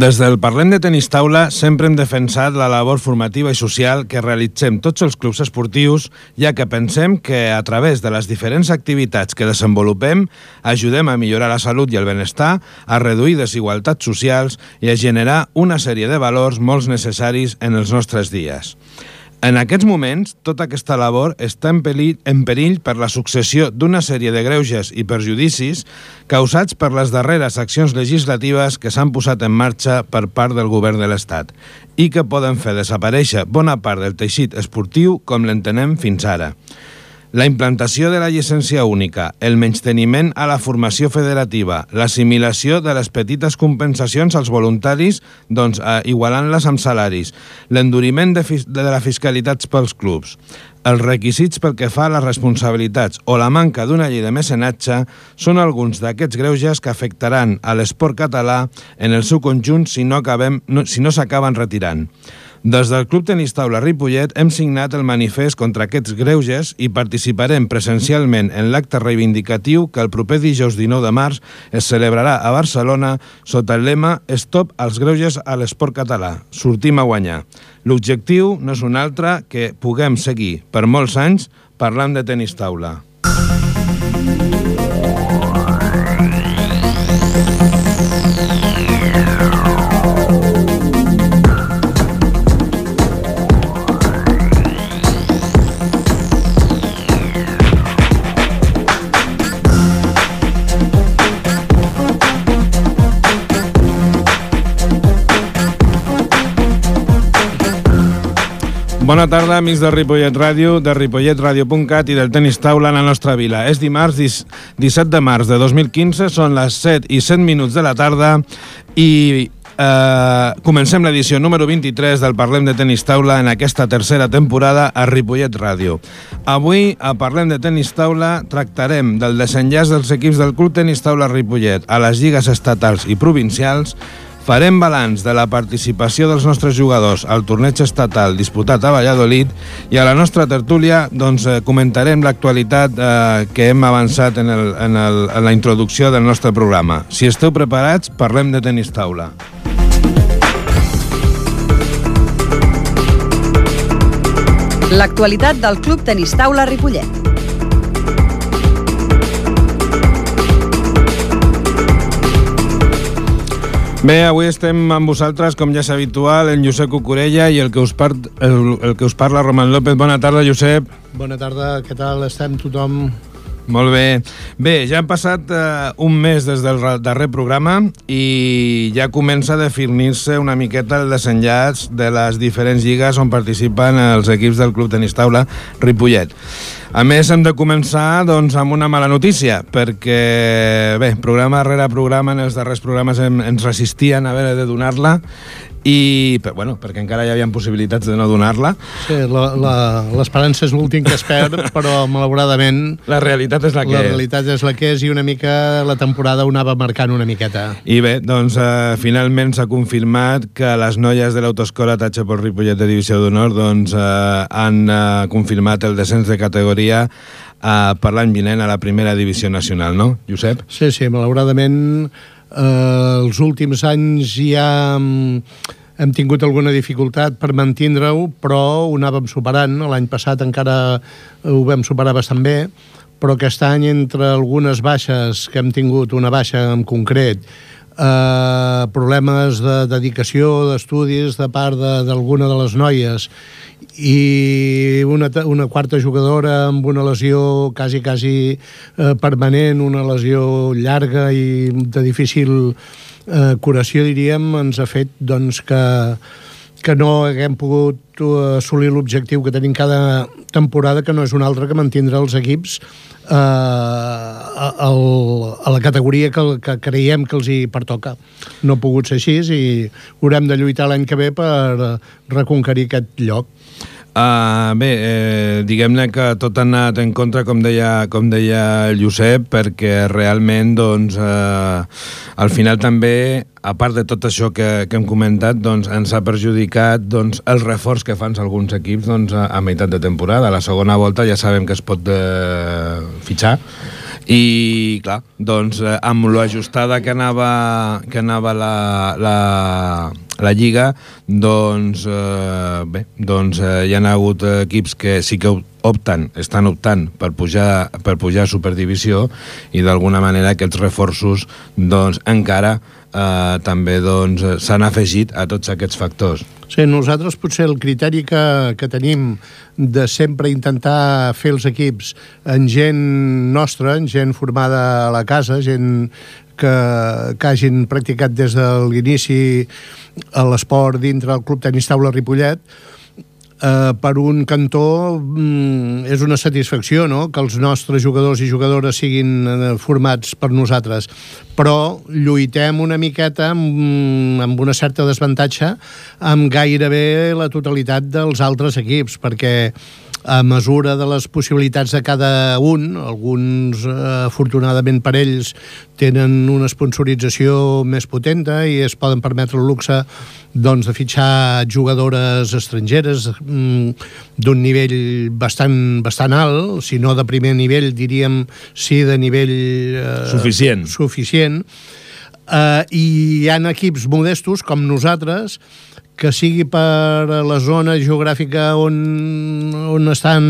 Des del Parlem de Tenis Taula sempre hem defensat la labor formativa i social que realitzem tots els clubs esportius, ja que pensem que a través de les diferents activitats que desenvolupem ajudem a millorar la salut i el benestar, a reduir desigualtats socials i a generar una sèrie de valors molt necessaris en els nostres dies. En aquests moments, tota aquesta labor està en perill, en perill per la successió d'una sèrie de greuges i perjudicis causats per les darreres accions legislatives que s'han posat en marxa per part del govern de l'Estat i que poden fer desaparèixer bona part del teixit esportiu com l'entenem fins ara. La implantació de la llicència única, el menysteniment a la formació federativa, l'assimilació de les petites compensacions als voluntaris, doncs eh, igualant-les amb salaris, l'enduriment de, de la fiscalitat pels clubs, els requisits pel que fa a les responsabilitats o la manca d'una llei de mecenatge són alguns d'aquests greuges que afectaran a l'esport català en el seu conjunt si no s'acaben no, si no retirant. Des del Club Tenis Taula Ripollet hem signat el manifest contra aquests greuges i participarem presencialment en l'acte reivindicatiu que el proper dijous 19 de març es celebrarà a Barcelona sota el lema Stop als greuges a l'esport català. Sortim a guanyar. L'objectiu no és un altre que puguem seguir per molts anys parlant de tenis taula. Bona tarda, amics de Ripollet Ràdio, de ripolletradio.cat i del Tenis Taula a la nostra vila. És dimarts 17 de març de 2015, són les 7 i 7 minuts de la tarda i eh, comencem l'edició número 23 del Parlem de Tenis Taula en aquesta tercera temporada a Ripollet Ràdio. Avui, a Parlem de Tenis Taula, tractarem del desenllaç dels equips del Club Tenis Taula Ripollet a les lligues estatals i provincials, Farem balanç de la participació dels nostres jugadors al torneig estatal disputat a Valladolid i a la nostra tertúlia doncs, eh, comentarem l'actualitat eh, que hem avançat en, el, en, el, en la introducció del nostre programa. Si esteu preparats, parlem de tenis taula. L'actualitat del Club Tenis Taula Ripollet. Bé, avui estem amb vosaltres, com ja és habitual, en Josep Cucurella i el que us, part, el, el que us parla, Roman López. Bona tarda, Josep. Bona tarda, què tal? Estem tothom molt bé. Bé, ja han passat uh, un mes des del darrer programa i ja comença a definir-se una miqueta el desenllaç de les diferents lligues on participen els equips del Club Tenis Taula Ripollet. A més, hem de començar doncs, amb una mala notícia, perquè, bé, programa rere programa, en els darrers programes hem, ens resistien a haver de donar-la, i bueno, perquè encara hi havia possibilitats de no donar-la. Sí, l'esperança és l'últim que es perd, però malauradament... La realitat és la que La realitat és la que és i una mica la temporada ho anava marcant una miqueta. I bé, doncs eh, finalment s'ha confirmat que les noies de l'autoescola Tatxa per Ripollet de Divisió d'Honor doncs, eh, han eh, confirmat el descens de categoria eh, per l'any vinent a la primera divisió nacional, no, Josep? Sí, sí, malauradament eh, els últims anys ja hem tingut alguna dificultat per mantindre-ho, però ho anàvem superant. L'any passat encara ho vam superar bastant bé, però aquest any, entre algunes baixes que hem tingut, una baixa en concret, eh, problemes de dedicació, d'estudis de part d'alguna de, de les noies. I una, una quarta jugadora amb una lesió quasi, quasi eh, permanent, una lesió llarga i de difícil eh, curació, diríem, ens ha fet doncs, que, que no haguem pogut assolir l'objectiu que tenim cada temporada, que no és un altre que mantindre els equips eh, a, a la categoria que, que creiem que els hi pertoca. No ha pogut ser així i haurem de lluitar l'any que ve per reconquerir aquest lloc. Uh, bé, eh, diguem-ne que tot ha anat en contra, com deia, com deia Josep, perquè realment, doncs, eh, al final també, a part de tot això que, que hem comentat, doncs, ens ha perjudicat doncs, el reforç que fan alguns equips doncs, a, a meitat de temporada. A la segona volta ja sabem que es pot eh, fitxar, I, clar, doncs, eh, amb lo ajustada que anava, que anava la, la, la Lliga, doncs, eh, bé, doncs eh, hi ha hagut equips que sí que opten, estan optant per pujar, per pujar a Superdivisió i d'alguna manera aquests reforços doncs, encara eh, també doncs, s'han afegit a tots aquests factors. Sí, nosaltres potser el criteri que, que tenim de sempre intentar fer els equips en gent nostra, en gent formada a la casa, gent que, que hagin practicat des de l'inici l'esport dintre del Club Tenis Taula Ripollet, eh, per un cantó mm, és una satisfacció no? que els nostres jugadors i jugadores siguin eh, formats per nosaltres però lluitem una miqueta amb, amb una certa desavantatge amb gairebé la totalitat dels altres equips perquè a mesura de les possibilitats de cada un, alguns eh, afortunadament per ells tenen una sponsorització més potenta i es poden permetre el luxe doncs, de fitxar jugadores estrangeres mm, d'un nivell bastant, bastant alt, si no de primer nivell, diríem sí de nivell eh, suficient. suficient. Eh, I hi han equips modestos com nosaltres que sigui per la zona geogràfica on, on estan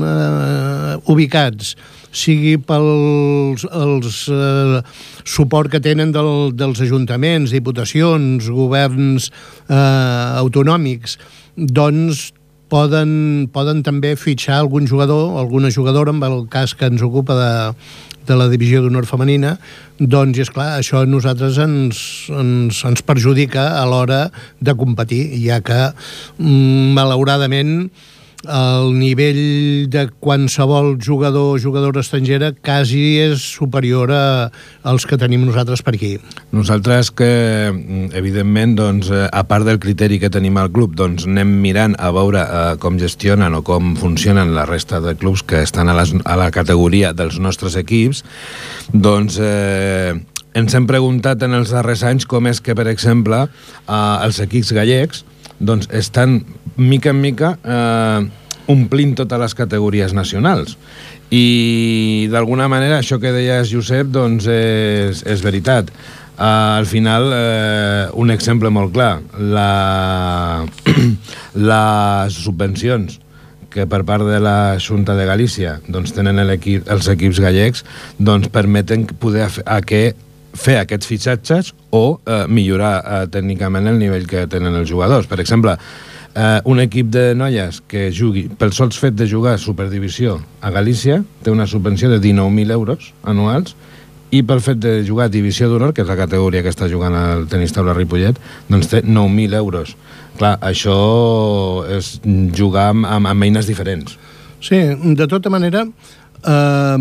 eh, ubicats, sigui pels els, eh, suport que tenen del, dels ajuntaments, diputacions, governs eh, autonòmics, doncs poden, poden també fitxar algun jugador, alguna jugadora, en el cas que ens ocupa de, de la divisió d'honor femenina, doncs, és clar, això a nosaltres ens, ens, ens perjudica a l'hora de competir, ja que, mm, malauradament, el nivell de qualsevol jugador o jugadora estrangera quasi és superior a, als que tenim nosaltres per aquí. Nosaltres que, evidentment, doncs, eh, a part del criteri que tenim al club, doncs anem mirant a veure eh, com gestionen o com funcionen la resta de clubs que estan a, les, a la categoria dels nostres equips, doncs eh, ens hem preguntat en els darrers anys com és que, per exemple, eh, els equips gallecs doncs estan mica en mica eh, omplint totes les categories nacionals i d'alguna manera això que deies Josep doncs és, és veritat uh, al final uh, un exemple molt clar la, les subvencions que per part de la Junta de Galícia doncs tenen equip, els equips gallecs doncs permeten poder a que fer aquests fitxatges o eh, millorar eh, tècnicament el nivell que tenen els jugadors. Per exemple, eh, un equip de noies que jugui, pel sols fet de jugar a Superdivisió a Galícia, té una subvenció de 19.000 euros anuals i pel fet de jugar a Divisió d'Honor, que és la categoria que està jugant el tenis taula Ripollet, doncs té 9.000 euros. Clar, això és jugar amb, amb, amb eines diferents. Sí, de tota manera, eh,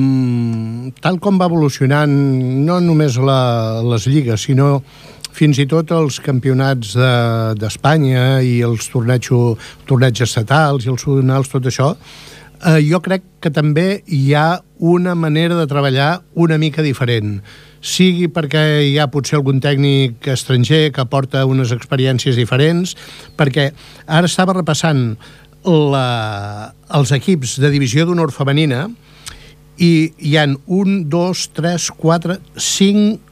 tal com va evolucionant no només la, les lligues, sinó fins i tot els campionats d'Espanya de, i els tornejos, torneigs estatals i els sonals, tot això, eh, jo crec que també hi ha una manera de treballar una mica diferent. Sigui perquè hi ha potser algun tècnic estranger que aporta unes experiències diferents, perquè ara estava repassant la, els equips de divisió d'honor femenina, i hi han un, dos, tres, quatre, cinc,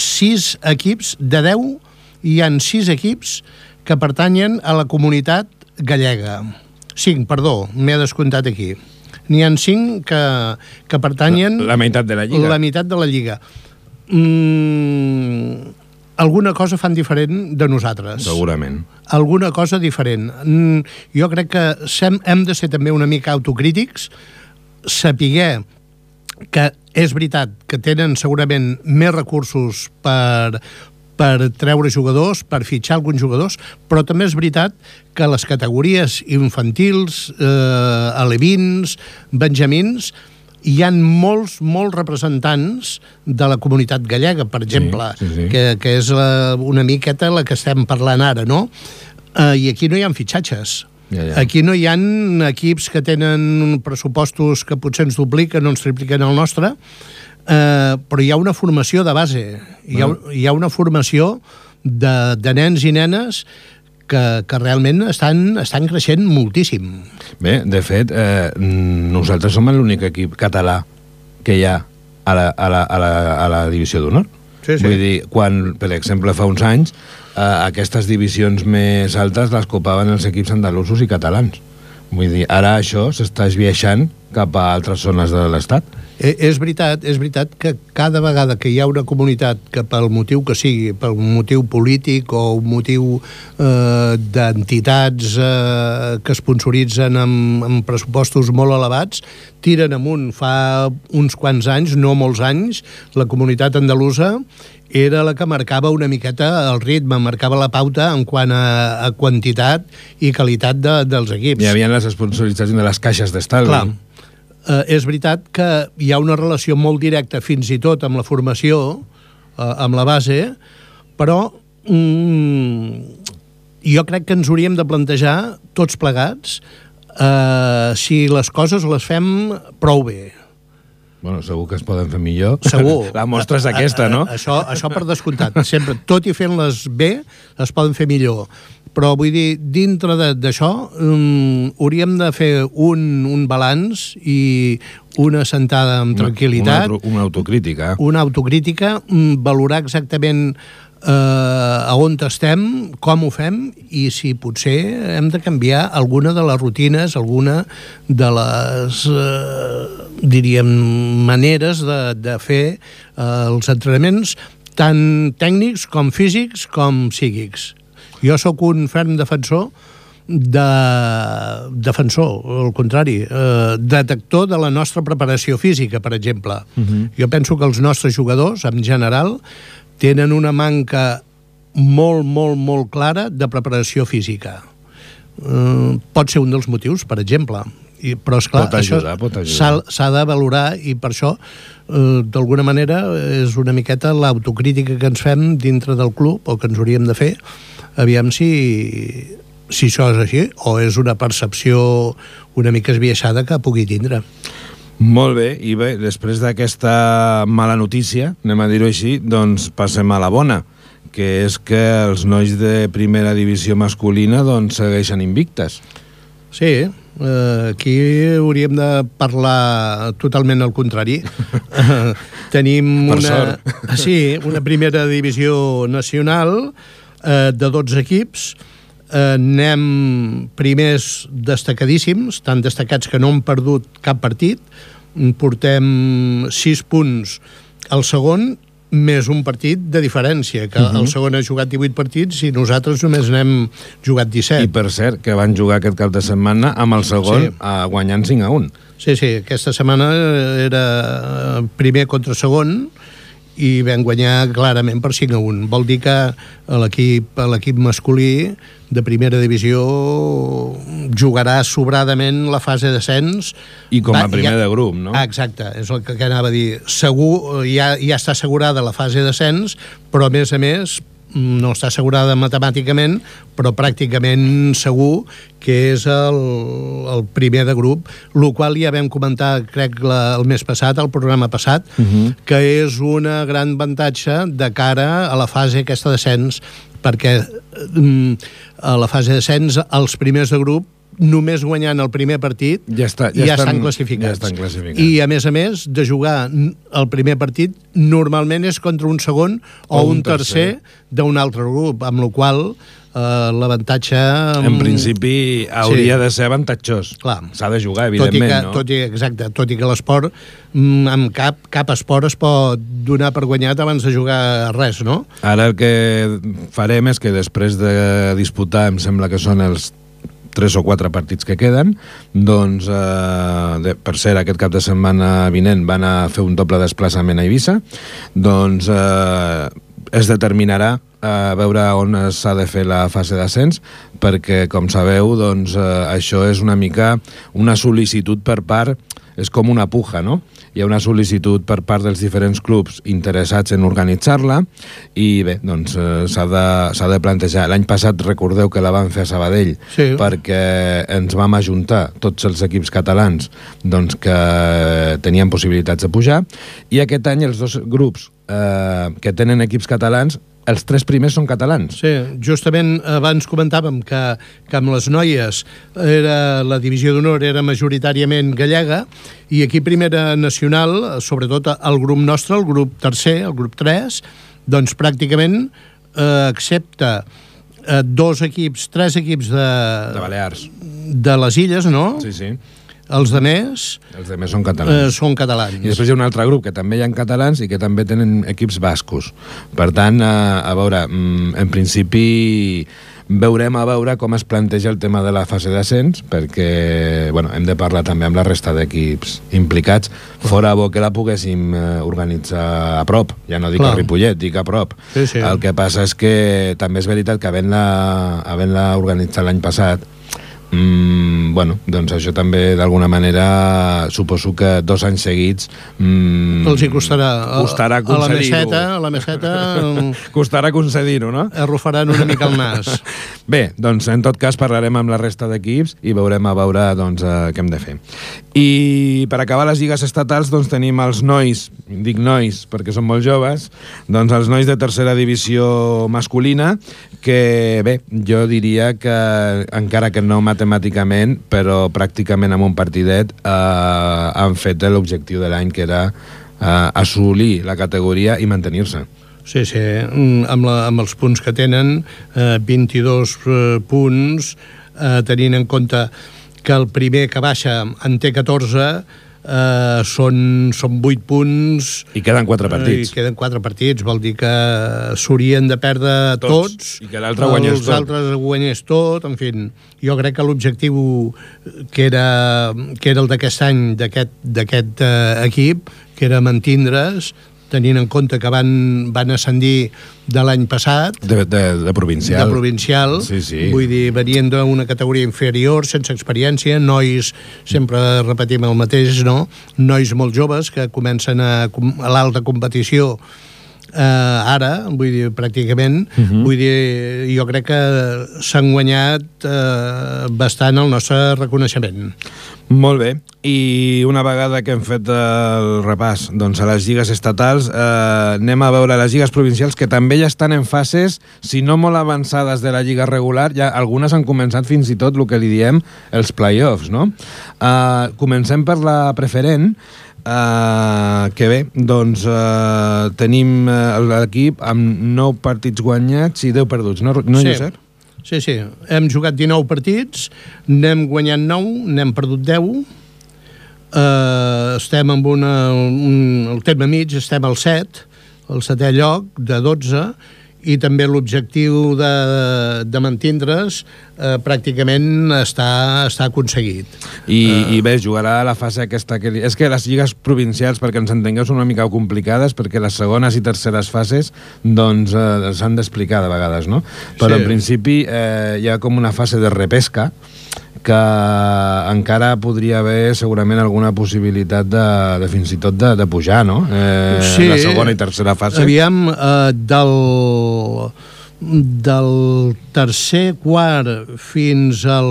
sis equips, de 10 hi han sis equips que pertanyen a la comunitat gallega. Cinc, perdó, m'he descomptat aquí. N'hi han cinc que, que pertanyen... La, la meitat de la Lliga. La meitat de la Lliga. Mm, alguna cosa fan diferent de nosaltres. Segurament. Alguna cosa diferent. Mm, jo crec que sem, hem de ser també una mica autocrítics, sapiguer que és veritat que tenen segurament més recursos per, per treure jugadors, per fitxar alguns jugadors, però també és veritat que les categories infantils, eh, alevins, benjamins, hi han molts, molts representants de la comunitat gallega, per exemple, sí, sí, sí. Que, que és la, una miqueta la que estem parlant ara, no? Eh, I aquí no hi ha fitxatges ja, ja. Aquí no hi han equips que tenen pressupostos que potser ens dupliquen o ens tripliquen el nostre, eh, però hi ha una formació de base, hi ha, hi ha una formació de, de nens i nenes que, que realment estan, estan creixent moltíssim. Bé, de fet, eh, nosaltres som l'únic equip català que hi ha a la, a la, a la, a la divisió d'honor. Sí, sí. Vull dir, quan, per exemple, fa uns anys, eh, aquestes divisions més altes les copaven els equips andalusos i catalans. Vull dir, ara això s'està esbiaixant cap a altres zones de l'Estat. Eh, és veritat, és veritat que cada vegada que hi ha una comunitat que pel motiu que sigui, un motiu polític o un motiu eh, d'entitats eh, que sponsoritzen amb, amb pressupostos molt elevats, tiren amunt. Fa uns quants anys, no molts anys, la comunitat andalusa era la que marcava una miqueta el ritme, marcava la pauta en quant a, a quantitat i qualitat de, dels equips. Hi havia les sponsoritzacions de les caixes d'estalvi. Clar, eh, és veritat que hi ha una relació molt directa fins i tot amb la formació, eh, amb la base, però mm, jo crec que ens hauríem de plantejar tots plegats eh, si les coses les fem prou bé. Bueno, segur que es poden fer millor. Segur. La mostra és aquesta, no? A, a, això, això per descomptat. Sempre, tot i fent-les bé, es poden fer millor. Però vull dir, dintre d'això, um, hauríem de fer un, un balanç i una sentada amb tranquil·litat. Una, una, una autocrítica. Una autocrítica, um, valorar exactament eh, a on estem, com ho fem i si potser hem de canviar alguna de les rutines, alguna de les, eh, diríem, maneres de, de fer eh, els entrenaments tant tècnics com físics com psíquics. Jo sóc un ferm defensor de defensor, al contrari, eh, detector de la nostra preparació física, per exemple. Uh -huh. Jo penso que els nostres jugadors, en general, tenen una manca molt, molt, molt clara de preparació física. Eh, pot ser un dels motius, per exemple. I, però, esclar, pot ajudar, això s'ha de valorar i per això, eh, d'alguna manera, és una miqueta l'autocrítica que ens fem dintre del club o que ens hauríem de fer aviam si, si això és així o és una percepció una mica esbiaixada que pugui tindre. Molt bé, i bé, després d'aquesta mala notícia, anem a dir-ho així, doncs passem a la bona, que és que els nois de primera divisió masculina doncs segueixen invictes. Sí, eh, aquí hauríem de parlar totalment al contrari. Tenim per una, sort. sí, una primera divisió nacional eh, de 12 equips, anem primers destacadíssims, tan destacats que no han perdut cap partit, portem 6 punts al segon, més un partit de diferència, que uh -huh. el segon ha jugat 18 partits i nosaltres només n'hem jugat 17. I per cert, que van jugar aquest cap de setmana amb el segon sí. a guanyant 5 a 1. Sí, sí, aquesta setmana era primer contra segon, i vam guanyar clarament per 5 a 1. Vol dir que l'equip masculí de primera divisió jugarà sobradament la fase d'ascens. I com a primer ja, de grup, no? Exacte, és el que, que anava a dir. Segur, ja, ja està assegurada la fase d'ascens, però a més a més no està assegurada matemàticament, però pràcticament segur que és el, el primer de grup, el qual ja vam comentar, crec, la, el mes passat, el programa passat, uh -huh. que és una gran avantatge de cara a la fase aquesta d'ascens, perquè mm, a la fase d'ascens els primers de grup només guanyant el primer partit ja, està, ja, ja estan, estan classificats. Ja estan classificats. I, a més a més, de jugar el primer partit normalment és contra un segon o, o un, un tercer, tercer d'un altre grup, amb la qual eh, l'avantatge... En principi hauria sí. de ser avantatjós. S'ha de jugar, evidentment, tot i que, no? Tot i, exacte, tot i que l'esport, mm, amb cap, cap esport es pot donar per guanyat abans de jugar res, no? Ara el que farem és que després de disputar, em sembla que són els tres o quatre partits que queden, doncs, eh, per cert, aquest cap de setmana vinent van a fer un doble desplaçament a Eivissa, doncs eh, es determinarà a eh, veure on s'ha de fer la fase d'ascens, perquè, com sabeu, doncs, eh, això és una mica una sol·licitud per part, és com una puja, no? Hi ha una sol·licitud per part dels diferents clubs interessats en organitzar-la i bé, doncs eh, s'ha de, de plantejar. L'any passat recordeu que la van fer a Sabadell sí. perquè ens vam ajuntar tots els equips catalans doncs, que tenien possibilitats de pujar i aquest any els dos grups eh, que tenen equips catalans els tres primers són catalans. Sí, justament abans comentàvem que, que amb les noies era, la divisió d'honor era majoritàriament gallega i aquí Primera Nacional, sobretot el grup nostre, el grup tercer, el grup 3, doncs pràcticament eh, accepta eh, dos equips, tres equips de... De Balears. De les illes, no? Sí, sí. Els de més... Els de més són catalans. Eh, són catalans. I després hi ha un altre grup que també hi ha catalans i que també tenen equips bascos. Per tant, a, a veure, mm, en principi veurem a veure com es planteja el tema de la fase d'ascens, perquè bueno, hem de parlar també amb la resta d'equips implicats. Fora bo que la poguéssim eh, organitzar a prop, ja no dic Clar. a Ripollet, dic a prop. Sí, sí. El que passa és que també és veritat que havent-la havent, -la, organitzat l'any passat, Mm, bueno, doncs això també d'alguna manera suposo que dos anys seguits mm, els hi costarà costarà a, la meseta, a la meseta costarà concedir-ho, no? arrufaran una mica el nas Bé, doncs en tot cas parlarem amb la resta d'equips i veurem a veure doncs, eh, què hem de fer. I per acabar les lligues estatals doncs tenim els nois, dic nois perquè són molt joves, doncs els nois de tercera divisió masculina que bé, jo diria que encara que no matemàticament, però pràcticament amb un partidet eh, han fet l'objectiu de l'any que era eh, assolir la categoria i mantenir-se. Sí, sí, mm, amb, la, amb els punts que tenen, eh, 22 eh, punts, eh, tenint en compte que el primer que baixa en té 14, eh, són, són 8 punts... I queden 4 partits. I queden 4 partits, vol dir que s'haurien de perdre tots, tots i que l'altre guanyés tot. Els altres guanyés tot, en fi. Jo crec que l'objectiu que era, que era el d'aquest any d'aquest eh, equip, que era mantindre's, tenint en compte que van, van ascendir de l'any passat. De, de, de provincial. De provincial. Sí, sí. Vull dir, venien d'una categoria inferior, sense experiència, nois, sempre repetim el mateix, no? Nois molt joves que comencen a, a l'alta competició eh, ara, vull dir, pràcticament, uh mhm. -huh. vull dir, jo crec que s'han guanyat eh, bastant el nostre reconeixement. Molt bé, i una vegada que hem fet el repàs doncs, a les lligues estatals, eh, anem a veure les lligues provincials que també ja estan en fases, si no molt avançades de la lliga regular, ja algunes han començat fins i tot el que li diem els play-offs, no? Eh, comencem per la preferent, Uh, que bé, doncs uh, tenim uh, l'equip amb 9 partits guanyats i 10 perduts, no, no sí. Josep? Sí, sí. Hem jugat 19 partits, n'hem guanyat 9, n'hem perdut 10, uh, estem amb una, un, el terme mig, estem al 7, el setè lloc de 12, i també l'objectiu de, de mantindre's eh, pràcticament està, està aconseguit. I, uh, I bé, jugarà la fase aquesta... Que... És que les lligues provincials, perquè ens entengueu, són una mica complicades, perquè les segones i terceres fases doncs eh, s'han d'explicar de vegades, no? Però sí. en principi eh, hi ha com una fase de repesca, que encara podria haver segurament alguna possibilitat de, de fins i tot de, de pujar, no? Eh, sí, la segona i tercera fase. Aviam, eh, del, del tercer quart fins al,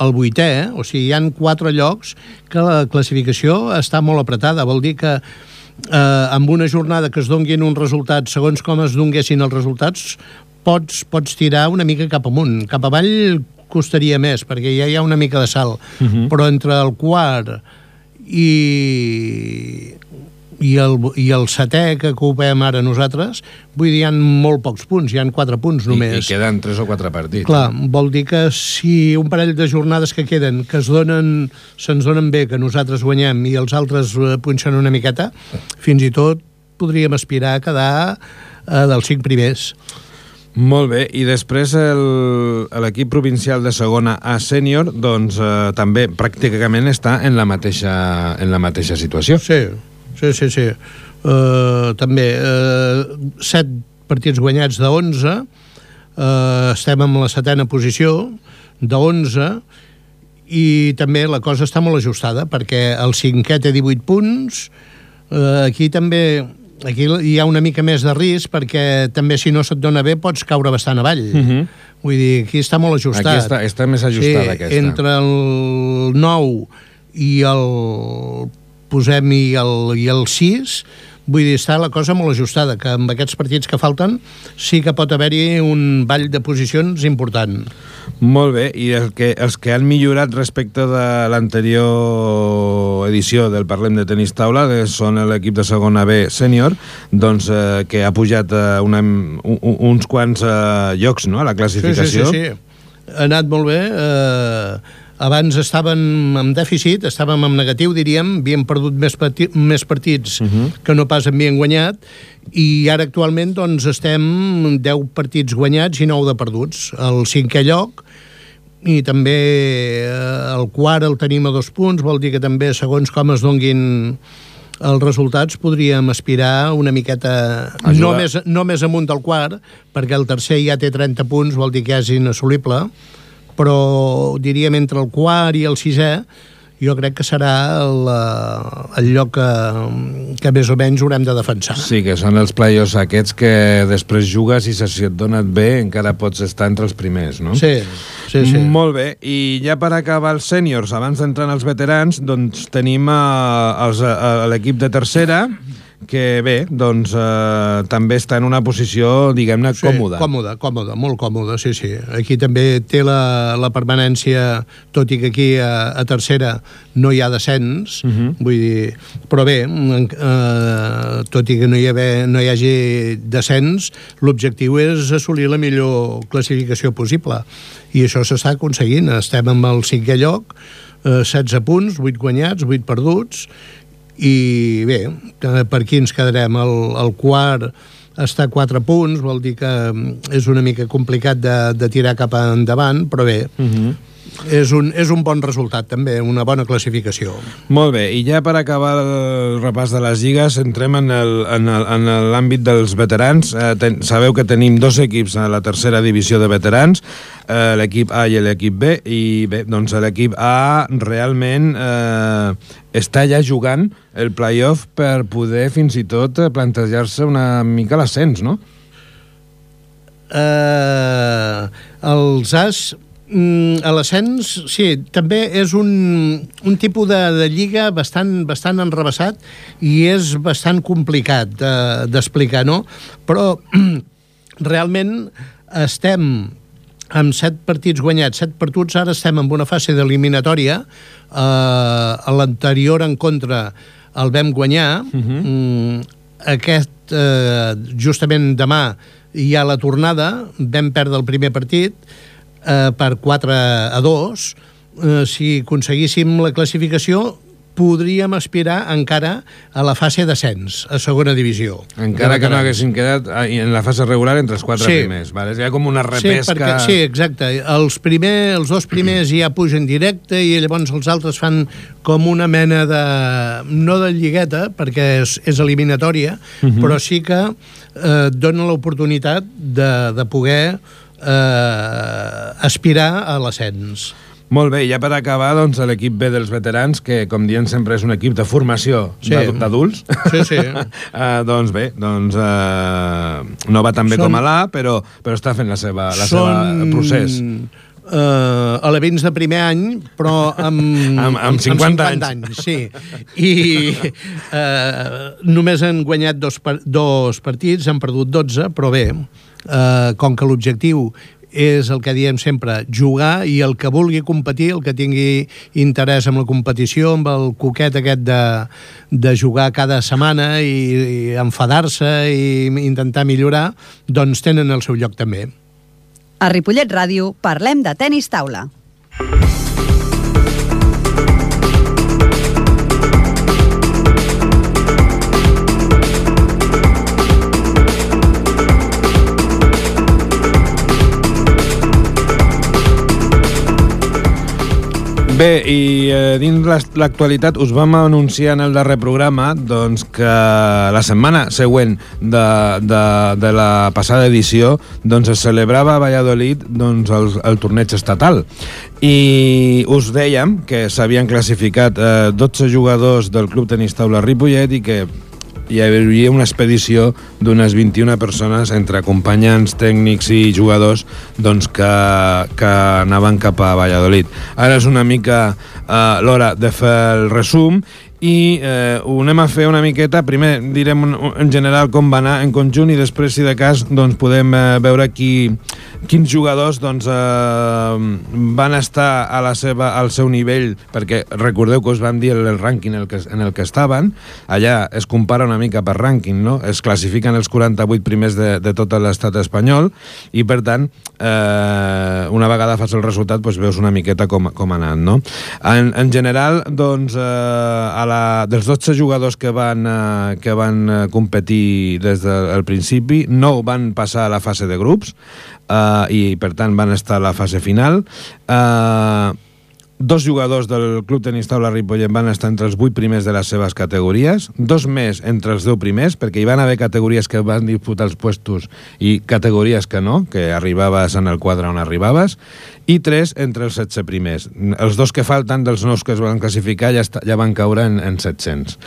al vuitè, o sigui, hi han quatre llocs que la classificació està molt apretada. Vol dir que eh, amb una jornada que es donguin un resultat segons com es donguessin els resultats, pots, pots tirar una mica cap amunt. Cap avall costaria més, perquè ja hi ha una mica de salt. Uh mhm. -huh. Però entre el quart i, i, el, i el setè que ocupem ara nosaltres, vull dir, hi ha molt pocs punts, hi han quatre punts només. I, i queden tres o quatre partits. Clar, vol dir que si un parell de jornades que queden, que es donen, se'ns donen bé, que nosaltres guanyem i els altres eh, punxen una miqueta, fins i tot podríem aspirar a quedar eh, dels cinc primers. Molt bé, i després l'equip provincial de segona A sènior doncs eh, també pràcticament està en la mateixa, en la mateixa situació. Sí, sí, sí, sí. Uh, també uh, set partits guanyats de 11 uh, estem en la setena posició de 11 i també la cosa està molt ajustada perquè el cinquè té 18 punts uh, aquí també aquí hi ha una mica més de risc perquè també si no se't dona bé pots caure bastant avall. Uh mhm. -huh. Vull dir, aquí està molt ajustat. Aquí està, està més ajustada, sí, aquesta. Entre el 9 i el posem i el, i el 6 Vull dir, està la cosa molt ajustada, que amb aquests partits que falten sí que pot haver-hi un ball de posicions important. Molt bé, i el que, els que han millorat respecte de l'anterior edició del Parlem de Tenis Taula que són l'equip de segona B sènior, doncs eh, que ha pujat eh, una, un, uns quants eh, llocs no, a la classificació. Sí, sí, sí, sí. Ha anat molt bé. Eh, abans estàvem en dèficit, estàvem en negatiu, diríem, havíem perdut més, pati, més partits uh -huh. que no pas havien guanyat, i ara actualment doncs, estem 10 partits guanyats i 9 de perduts. El cinquè lloc, i també eh, el quart el tenim a dos punts, vol dir que també segons com es donguin els resultats podríem aspirar una miqueta no més, no més amunt del quart perquè el tercer ja té 30 punts vol dir que és inassolible però diríem entre el quart i el sisè jo crec que serà el, eh, el lloc que, que més o menys haurem de defensar. Sí, que són els play-offs aquests que després jugues i si et donen bé encara pots estar entre els primers, no? Sí, sí, sí. Molt bé, i ja per acabar els sèniors, abans d'entrar en els veterans, doncs tenim uh, l'equip de tercera, que bé, doncs eh, també està en una posició, diguem-ne, sí, còmoda. còmoda, còmoda, molt còmoda, sí, sí. Aquí també té la, la permanència, tot i que aquí a, a tercera no hi ha descens, uh Mhm. -huh. vull dir, però bé, eh, tot i que no hi, haver, no hi hagi descens, l'objectiu és assolir la millor classificació possible. I això s'està aconseguint. Estem amb el cinquè lloc, eh, 16 punts, 8 guanyats, 8 perduts, i bé, per aquí ens quedarem el, el quart està a 4 punts, vol dir que és una mica complicat de, de tirar cap endavant, però bé, uh -huh. És, un, és un bon resultat també, una bona classificació. Molt bé, i ja per acabar el repàs de les lligues, entrem en l'àmbit dels veterans. Eh, ten, sabeu que tenim dos equips a la tercera divisió de veterans, eh, l'equip A i l'equip B, i bé, doncs l'equip A realment eh, està ja jugant el playoff per poder fins i tot plantejar-se una mica l'ascens, no? Eh, els As mm, a l'ascens, sí, també és un, un tipus de, de lliga bastant, bastant enrebaçat i és bastant complicat d'explicar, de, no? Però realment estem amb set partits guanyats, set partits, ara estem en una fase d'eliminatòria. Eh, a l'anterior en contra el vam guanyar. Uh -huh. mm, aquest, eh, justament demà, hi ha la tornada, vam perdre el primer partit eh, per 4 a 2. Eh, si aconseguíssim la classificació, podríem aspirar encara a la fase d'ascens, a segona divisió. Encara que no haguessin quedat en la fase regular entre els quatre sí. primers. Vale? Hi ha com una repesca... Sí, perquè, sí, exacte. Els, primer, els dos primers ja pugen directe i llavors els altres fan com una mena de... no de lligueta, perquè és, és eliminatòria, uh -huh. però sí que eh, dona l'oportunitat de, de poder eh, aspirar a l'ascens. Molt bé, ja per acabar, doncs, l'equip B dels veterans, que, com diem sempre, és un equip de formació Sí. d'adults. Sí, sí. uh, doncs bé, doncs, uh, no va tan bé Són- com a l'A, però, però està fent la seva, la Són, seva procés. Uh, alevins de primer any, però amb, Amb- amb 50 anys. anys. Sí. I uh, només han guanyat dos, dos partits, han perdut 12, però bé, uh, com que l'objectiu és el que diem sempre, jugar i el que vulgui competir, el que tingui interès en la competició, amb el coquet aquest de, de jugar cada setmana i, i enfadar-se i intentar millorar, doncs tenen el seu lloc també. A Ripollet Ràdio parlem de tennis taula. Bé, i eh, dins l'actualitat us vam anunciar en el darrer programa doncs, que la setmana següent de, de, de la passada edició doncs, es celebrava a Valladolid doncs, el, el torneig estatal. I us dèiem que s'havien classificat eh, 12 jugadors del Club Tenis Taula Ripollet i que hi havia una expedició d'unes 21 persones entre acompanyants tècnics i jugadors doncs, que, que anaven cap a Valladolid. Ara és una mica eh, l'hora de fer el resum i eh, ho anem a fer una miqueta. Primer direm en general com va anar en conjunt i després, si de cas, doncs, podem eh, veure qui, quins jugadors doncs, eh, van estar a la seva, al seu nivell, perquè recordeu que us vam dir el, el rànquing en el, que, en el que estaven, allà es compara una mica per rànquing, no? es classifiquen els 48 primers de, de tot l'estat espanyol i, per tant, eh, una vegada fas el resultat doncs veus una miqueta com, com ha anat. No? En, en general, doncs, eh, a la, dels 12 jugadors que van, eh, que van eh, competir des del principi, 9 van passar a la fase de grups eh, i, per tant, van estar a la fase final. Eh, Dos jugadors del Club Tenis Taula Ripollet van estar entre els 8 primers de les seves categories, dos més entre els 10 primers, perquè hi van haver categories que van disputar els puestos i categories que no, que arribaves en el quadre on arribaves, i tres entre els 16 primers. Els dos que falten dels nous que es van classificar ja, està, ja van caure en, en 700.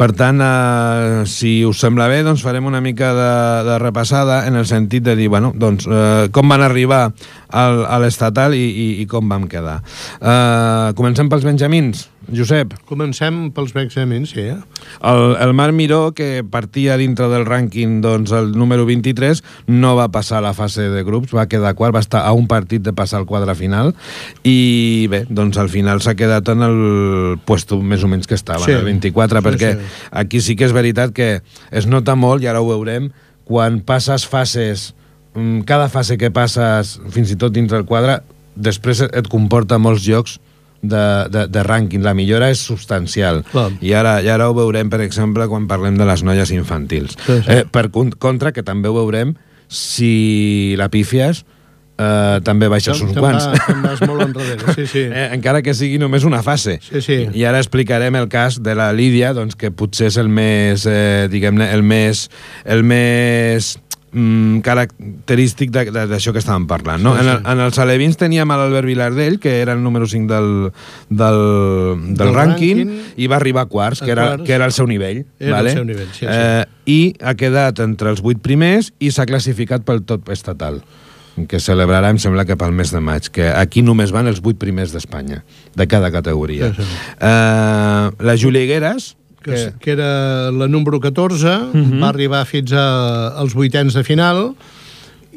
Per tant, eh, si us sembla bé, doncs farem una mica de, de repassada en el sentit de dir, bueno, doncs, eh, com van arribar al, a l'estatal i, i, i com vam quedar. Eh, comencem pels benjamins. Josep. Comencem pels exàmens, sí. Eh? El, el Marc Miró, que partia dintre del rànquing doncs, el número 23, no va passar a la fase de grups, va quedar quart, va estar a un partit de passar al quadre final, i bé, doncs al final s'ha quedat en el puesto més o menys que estava, sí. el 24, sí, perquè sí. aquí sí que és veritat que es nota molt, i ara ho veurem, quan passes fases, mm, cada fase que passes, fins i tot dintre del quadre, després et comporta molts jocs de, de, de rànquing. La millora és substancial. Clar. I ara, I ara ho veurem, per exemple, quan parlem de les noies infantils. Sí, sí. Eh, per contra, que també ho veurem, si la pífies, eh, també baixes uns quants. Te'n vas molt enrere, sí, sí. Eh, encara que sigui només una fase. Sí, sí. I ara explicarem el cas de la Lídia, doncs, que potser és el més, eh, diguem-ne, el més, el més mm, característic d'això que estàvem parlant. No? Sí, sí. En, el, en els alevins teníem l'Albert Vilardell, que era el número 5 del, del, del, del rànquing, i va arribar a quarts, que, era, quarts. que era el seu nivell. Era vale? el seu nivell, sí, sí. Eh, I ha quedat entre els 8 primers i s'ha classificat pel tot estatal que celebrarà, em sembla que pel mes de maig, que aquí només van els 8 primers d'Espanya, de cada categoria. Sí, sí. Eh, la Júlia Higueres, que, que... que era la número 14, uh -huh. va arribar fins a, als vuitens de final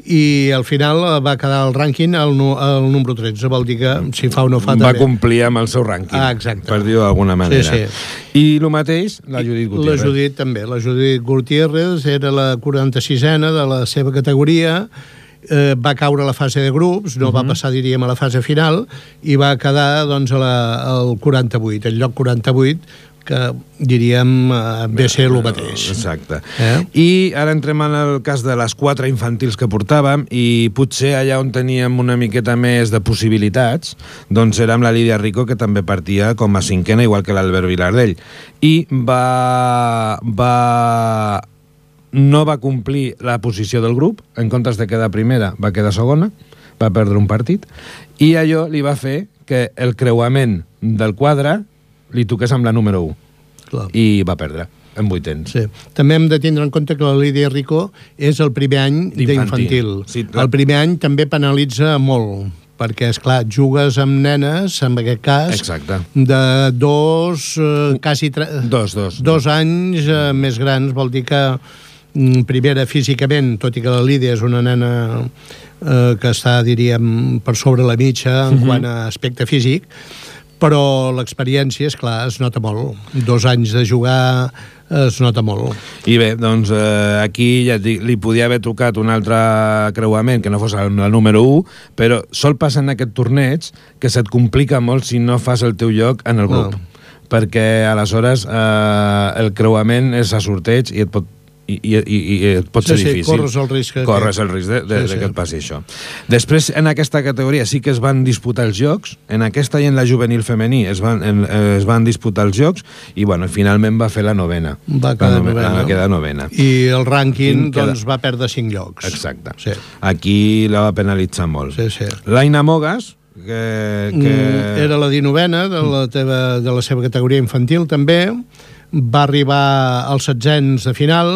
i al final va quedar el rànquing al, al número 13, vol dir que si fa o no fa va també. complir amb el seu rànquing, ah, exacte. per dir-ho d'alguna manera. Sí, sí. I el mateix, la Judit Gutiérrez. La Judit també, la Judit Gutiérrez era la 46a de la seva categoria, eh, va caure a la fase de grups, no uh -huh. va mhm. passar, diríem, a la fase final, i va quedar doncs, a la, al 48, el lloc 48, que diríem eh, ve a ser el mateix. Exacte. Eh? I ara entrem en el cas de les quatre infantils que portàvem i potser allà on teníem una miqueta més de possibilitats, doncs era amb la Lídia Rico, que també partia com a cinquena, igual que l'Albert Vilardell. I va, va no va complir la posició del grup, en comptes de quedar primera, va quedar segona, va perdre un partit, i allò li va fer que el creuament del quadre li toqués amb la número 1. Clar. I va perdre en vuitens. Sí. També hem de tindre en compte que la Lídia Rico és el primer any d'infantil. Sí, el primer any també penalitza molt, perquè, és clar jugues amb nenes, en aquest cas, Exacte. de dos, eh, quasi... Dos, dos. Dos anys eh, més grans, vol dir que mm, primera físicament, tot i que la Lídia és una nena eh, que està, diríem, per sobre la mitja en mhm. -huh. quant a aspecte físic, però l'experiència, és clar, es nota molt. Dos anys de jugar es nota molt. I bé, doncs eh, aquí ja dic, li podia haver tocat un altre creuament que no fos el, el número 1, però sol passar en aquest torneig que se't complica molt si no fas el teu lloc en el grup. No perquè aleshores eh, el creuament és a sorteig i et pot i, i, i, i pot ser sí, difícil. Corres el risc. Que... Corres el risc de, de, sí, sí. de que et passi això. Després, en aquesta categoria sí que es van disputar els jocs, en aquesta i en la juvenil femení es van, en, eh, es van disputar els jocs, i bueno, finalment va fer la novena. Va quedar la novena. Va quedar novena. I el rànquing, doncs, va perdre 5 llocs. Exacte. Sí. Aquí la va penalitzar molt. Sí, sí. L'Aina Mogas, que, que... Mm, era la dinovena de la, teva, de la seva categoria infantil, també, va arribar als setzents de final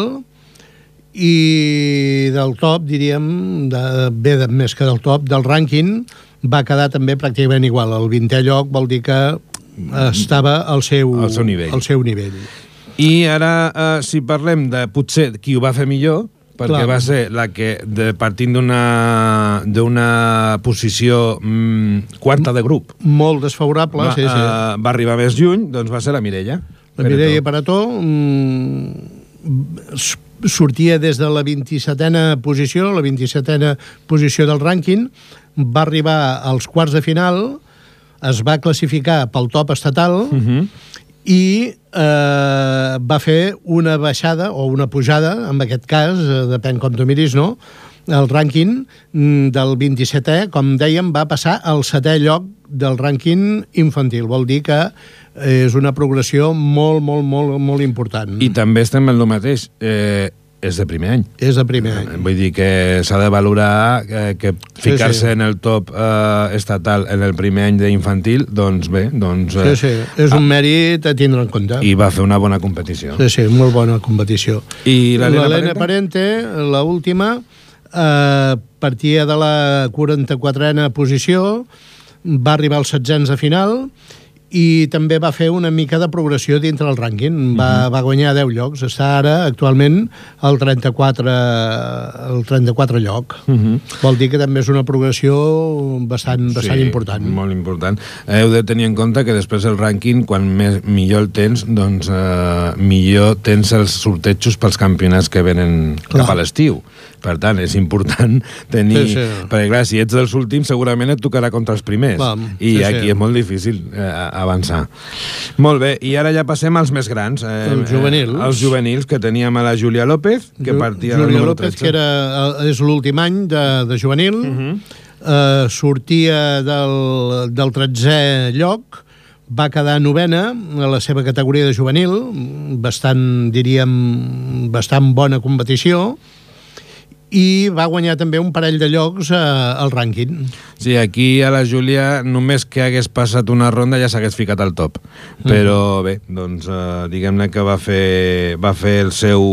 i del top, diríem, de, bé de, més que del top, del rànquing, va quedar també pràcticament igual. El 20è lloc vol dir que estava al seu, Al seu nivell. Al seu nivell. I ara, eh, si parlem de potser qui ho va fer millor, perquè Clar. va ser la que, de, partint d'una posició mm, quarta de grup, Molt desfavorable, va, sí, sí. eh, va arribar més lluny, doncs va ser la Mireia. La Mireia Parató mm, sortia des de la 27a posició, la 27a posició del rànquing, va arribar als quarts de final, es va classificar pel top estatal Uh -huh. i eh, va fer una baixada o una pujada, en aquest cas, eh, depèn com tu miris, no?, el rànquing mm, del 27è, com dèiem, va passar al setè lloc del rànquing infantil. Vol dir que és una progressió molt, molt, molt, molt important. I també estem en el mateix. Eh, és de primer any. És de primer any. Vull dir que s'ha de valorar eh, que ficar-se Sí, sí. en el top eh, estatal en el primer any d'infantil, doncs bé, doncs... Sí, Eh, sí, és un mèrit a tindre en compte. I va fer una bona competició. Sí, sí, molt bona competició. I l'Helena Parente? Parente, la última, eh, partia de la 44a posició, va arribar als setzents de final i també va fer una mica de progressió dintre el rànquing. Va, va guanyar 10 llocs. Està ara, actualment, al 34, al 34 lloc. Uh -huh. Vol dir que també és una progressió bastant, bastant important. molt important. Heu de tenir en compte que després el rànquing, quan més, millor el tens, doncs eh, millor tens els sortejos pels campionats que venen Clar. cap a l'estiu. Per tant, és important tenir... Sí, sí. Perquè, clar, si ets dels últims, segurament et tocarà contra els primers. Clar, I sí, aquí sí. és molt difícil eh, avançar. Molt bé, i ara ja passem als més grans. Eh, Els juvenils. Eh, els juvenils, que teníem a la Júlia López, que partia del Júlia número López, 13. que era, eh, és l'últim any de, de juvenil, uh. -huh. eh, sortia del, del 13è lloc, va quedar novena a la seva categoria de juvenil, bastant, diríem, bastant bona competició, i va guanyar també un parell de llocs eh, al rànquing. Sí, aquí a la Júlia només que hagués passat una ronda ja s'hagués ficat al top. Però bé, doncs eh, diguem-ne que va fer, va fer el, seu,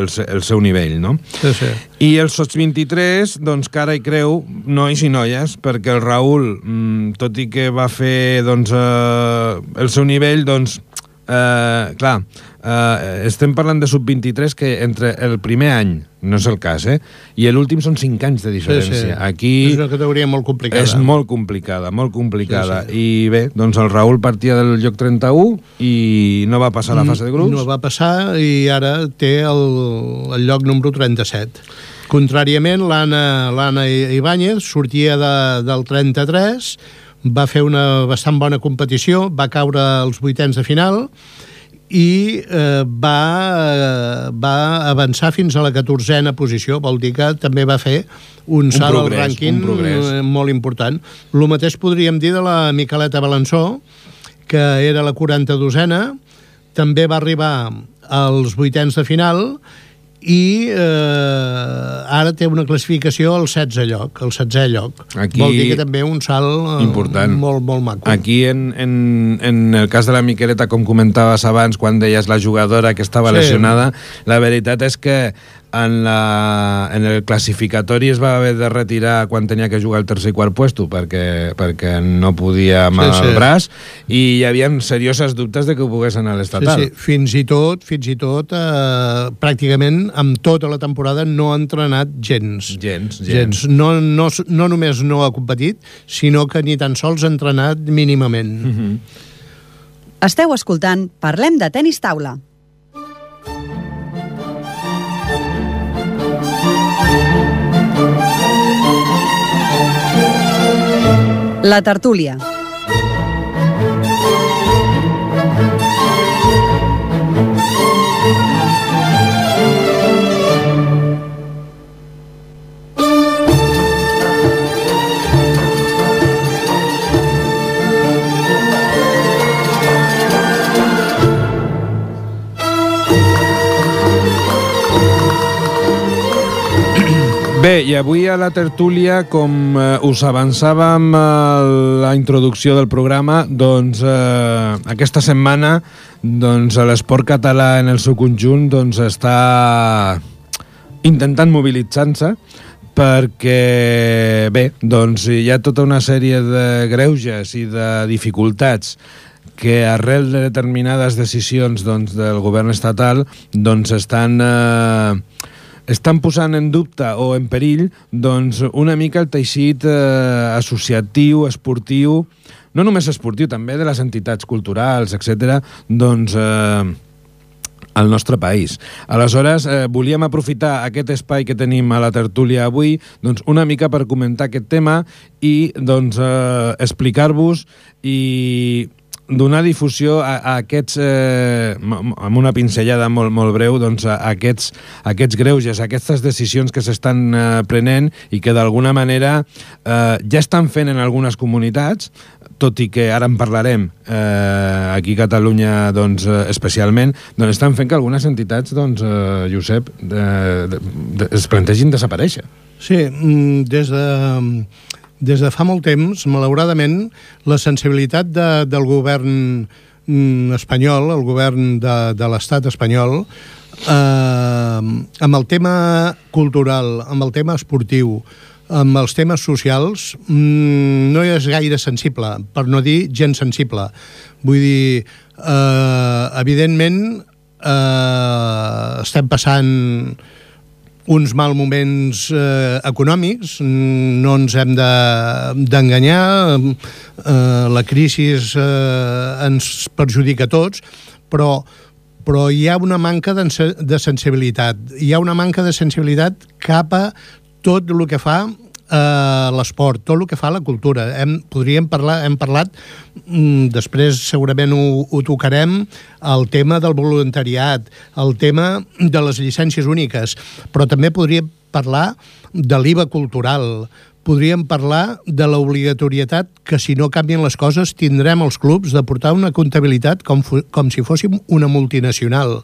el, el seu nivell, no? Sí, sí. I els Sots 23, doncs cara i creu, nois i noies, perquè el Raül, mm, tot i que va fer doncs, eh, el seu nivell, doncs, eh, clar, eh, estem parlant de sub-23 que entre el primer any, no és el cas, eh? I l'últim són 5 anys de diferència. Aquí És una categoria molt complicada. és molt complicada, molt complicada. Sí, I bé, doncs el Raül partia del lloc 31 i no va passar la fase de grups. No va passar i ara té el, el lloc número 37. Contràriament, l'Anna Ibáñez sortia de, del 33, va fer una bastant bona competició, va caure als vuitens de final i eh, va, eh, va avançar fins a la 14a posició, vol dir que també va fer un, Un salt progrés, al rànquing eh, molt important. El mateix podríem dir de la Miqueleta Balançó, que era la 42a, també va arribar als vuitens de final i eh, ara té una classificació al 16 lloc, al 16è lloc. Aquí- Vol dir que també un salt eh, Important. molt, molt maco. Aquí, en, en, en el cas de la Miqueleta, com comentaves abans, quan deies la jugadora que estava Sí. lesionada, la veritat és que en, la, en el classificatori es va haver de retirar quan tenia que jugar el tercer i quart puesto perquè, perquè no podia amb Sí, el sí. braç i hi havia serioses dubtes de que ho pogués anar a Sí, l'estatal. sí, fins i tot, fins i tot, eh, pràcticament amb tota la temporada no ha entrenat gens. Gens, gens. gens. No, no, no només no ha competit, sinó que ni tan sols ha entrenat mínimament. Mm -hmm. Esteu escoltant Parlem de tenis taula. La tertúlia. Bé, i avui a la tertúlia, com eh, us avançàvem a la introducció del programa, doncs eh, aquesta setmana doncs, l'esport català en el seu conjunt doncs, està intentant mobilitzar-se perquè, bé, doncs hi ha tota una sèrie de greuges i de dificultats que arrel de determinades decisions doncs, del govern estatal doncs estan... Eh, estan posant en dubte o en perill doncs, una mica el teixit eh, associatiu, esportiu, no només esportiu, també de les entitats culturals, etc. doncs... Eh, al nostre país. Aleshores, eh, volíem aprofitar aquest espai que tenim a la tertúlia avui doncs, una mica per comentar aquest tema i doncs, eh, explicar-vos i donar difusió a, a aquests, eh, amb una pinzellada molt, molt breu, doncs a, aquests, a aquests greuges, a aquestes decisions que s'estan eh, prenent i que d'alguna manera eh, ja estan fent en algunes comunitats, tot i que ara en parlarem eh, aquí a Catalunya doncs, eh, especialment, doncs estan fent que algunes entitats, doncs, eh, Josep, de, de, de, es plantegin desaparèixer. Sí, mm, des de des de fa molt temps, malauradament, la sensibilitat de, del govern mm, espanyol, el govern de, de l'estat espanyol, eh, amb el tema cultural, amb el tema esportiu, amb els temes socials, mm, no és gaire sensible, per no dir gens sensible. Vull dir, eh, evidentment, eh, estem passant uns mal moments eh, econòmics, no ens hem d'enganyar, de, eh, la crisi eh, ens perjudica a tots, però, però hi ha una manca de, de sensibilitat, hi ha una manca de sensibilitat cap a tot el que fa eh, l'esport, tot el que fa la cultura. Hem, podríem parlar, hem parlat, mm, després segurament ho, ho tocarem, el tema del voluntariat, el tema de les llicències úniques, però també podríem parlar de l'IVA cultural, podríem parlar de l'obligatorietat que si no canvien les coses tindrem els clubs de portar una comptabilitat com, com si fóssim una multinacional.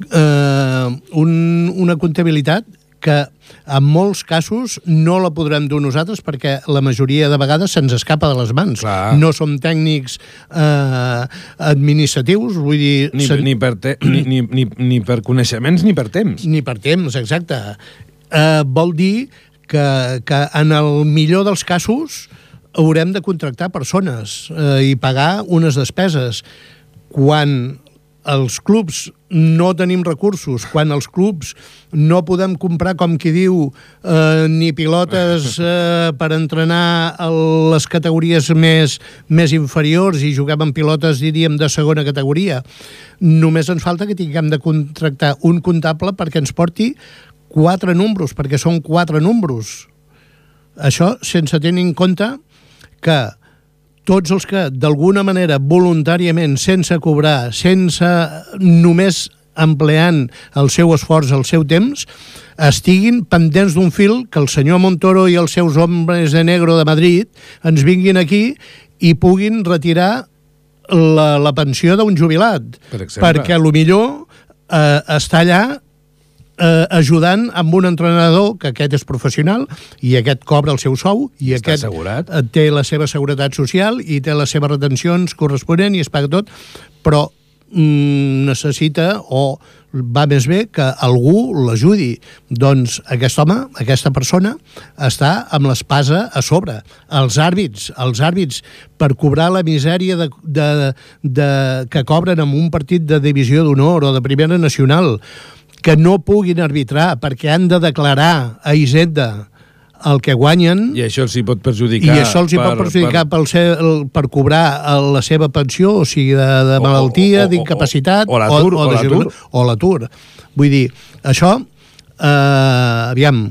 Eh, un, una comptabilitat que en molts casos no la podrem dur nosaltres perquè la majoria de vegades se'ns escapa de les mans. Clar. No som tècnics eh, administratius, vull dir... Ni, sen... ni, per te, ni, ni, ni, ni per coneixements ni per temps. Ni per temps, exacte. Eh, vol dir que, que en el millor dels casos haurem de contractar persones eh, i pagar unes despeses quan els clubs no tenim recursos, quan els clubs no podem comprar, com qui diu, eh, ni pilotes eh, per entrenar a les categories més, més inferiors i juguem amb pilotes, diríem, de segona categoria. Només ens falta que tinguem de contractar un comptable perquè ens porti quatre números, perquè són quatre números. Això sense tenir en compte que tots els que d'alguna manera voluntàriament, sense cobrar, sense només empleant el seu esforç, el seu temps, estiguin pendents d'un fil que el senyor Montoro i els seus homes de negro de Madrid ens vinguin aquí i puguin retirar la, la pensió d'un jubilat. Per exemple. perquè a lo millor eh, està allà eh, ajudant amb un entrenador que aquest és professional i aquest cobra el seu sou i Està aquest assegurat. eh, té la seva seguretat social i té les seves retencions corresponents i es paga tot, però mm, necessita o va més bé que algú l'ajudi. Doncs aquest home, aquesta persona, està amb l'espasa a sobre. Els àrbits, els àrbits per cobrar la misèria de, de, de, que cobren en un partit de divisió d'honor o de primera nacional, que no puguin arbitrar perquè han de declarar a Hisenda el que guanyen I això els hi pot perjudicar. i això els hi pot perjudicar per, per, el, per cobrar el- la seva pensió, o sigui, de, de malaltia, o- o- d'incapacitat o o, o l'atur. Vull dir, això, eh, aviam,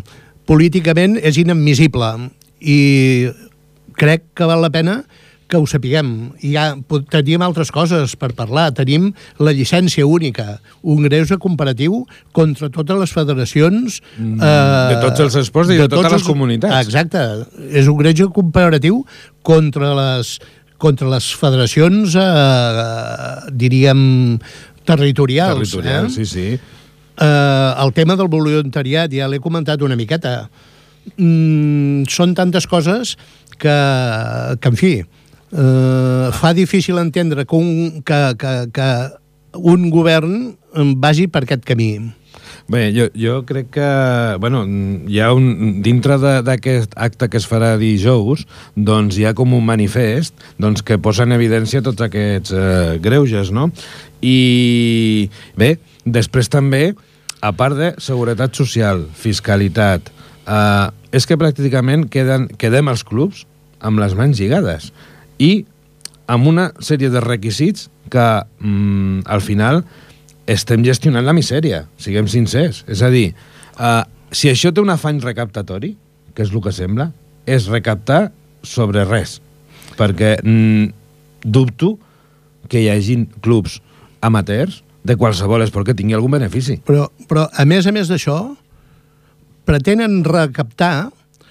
políticament és inadmissible i crec que val la pena que ho sapiguem. I ja tenim altres coses per parlar. Tenim la llicència única, un greuge comparatiu contra totes les federacions... Mm, de tots els esports i de totes les comunitats. Exacte. És un greuge comparatiu contra les, contra les federacions, eh, diríem, territorials. Territorial, eh? sí, sí. Eh, el tema del voluntariat, ja l'he comentat una miqueta. Mm, són tantes coses que, que en fi, eh, fa difícil entendre que un, que, que, que un govern vagi per aquest camí. Bé, jo, jo crec que, bueno, hi ha un, dintre d'aquest acte que es farà dijous, doncs hi ha com un manifest doncs, que posa en evidència tots aquests eh, greuges, no? I bé, després també, a part de seguretat social, fiscalitat, eh, és que pràcticament queden, quedem els clubs amb les mans lligades i amb una sèrie de requisits que mm, al final estem gestionant la misèria, siguem sincers. És a dir, uh, si això té un afany recaptatori, que és el que sembla, és recaptar sobre res. Perquè mm, dubto que hi hagi clubs amateurs de qualsevol esport que tingui algun benefici. Però, però a més a més d'això, pretenen recaptar